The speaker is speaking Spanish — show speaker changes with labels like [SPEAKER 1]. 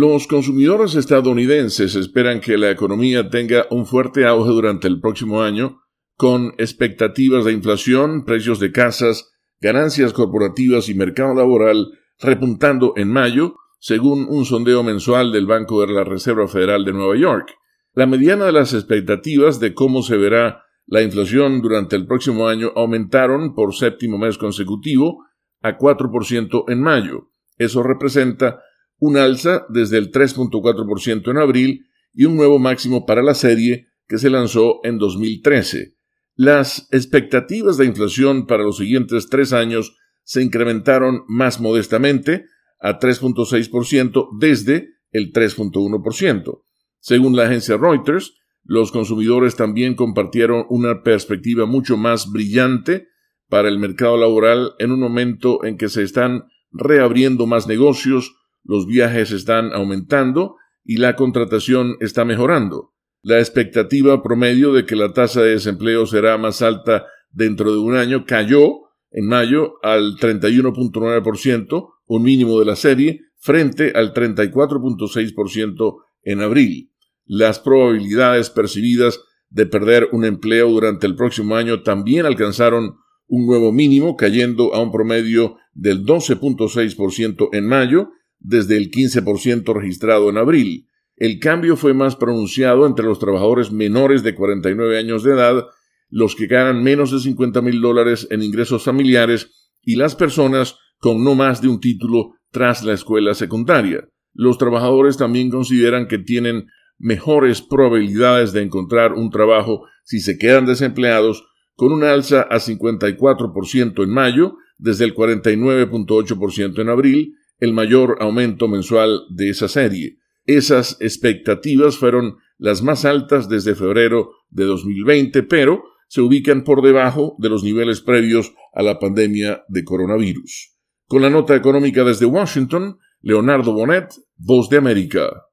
[SPEAKER 1] Los consumidores estadounidenses esperan que la economía tenga un fuerte auge durante el próximo año, con expectativas de inflación, precios de casas, ganancias corporativas y mercado laboral repuntando en mayo, según un sondeo mensual del Banco de la Reserva Federal de Nueva York. La mediana de las expectativas de cómo se verá la inflación durante el próximo año aumentaron por séptimo mes consecutivo a 4% en mayo. Eso representa un alza desde el 3.4% en abril y un nuevo máximo para la serie que se lanzó en 2013. Las expectativas de inflación para los siguientes tres años se incrementaron más modestamente a 3.6% desde el 3.1%. Según la agencia Reuters, los consumidores también compartieron una perspectiva mucho más brillante para el mercado laboral en un momento en que se están reabriendo más negocios, los viajes están aumentando y la contratación está mejorando. La expectativa promedio de que la tasa de desempleo será más alta dentro de un año cayó en mayo al 31.9%, un mínimo de la serie, frente al 34.6% en abril. Las probabilidades percibidas de perder un empleo durante el próximo año también alcanzaron un nuevo mínimo, cayendo a un promedio del 12.6% en mayo desde el 15% registrado en abril. El cambio fue más pronunciado entre los trabajadores menores de 49 años de edad, los que ganan menos de 50 mil dólares en ingresos familiares y las personas con no más de un título tras la escuela secundaria. Los trabajadores también consideran que tienen mejores probabilidades de encontrar un trabajo si se quedan desempleados, con una alza a 54% en mayo, desde el 49.8% en abril, el mayor aumento mensual de esa serie. Esas expectativas fueron las más altas desde febrero de 2020, pero se ubican por debajo de los niveles previos a la pandemia de coronavirus. Con la nota económica desde Washington, Leonardo Bonet, Voz de América.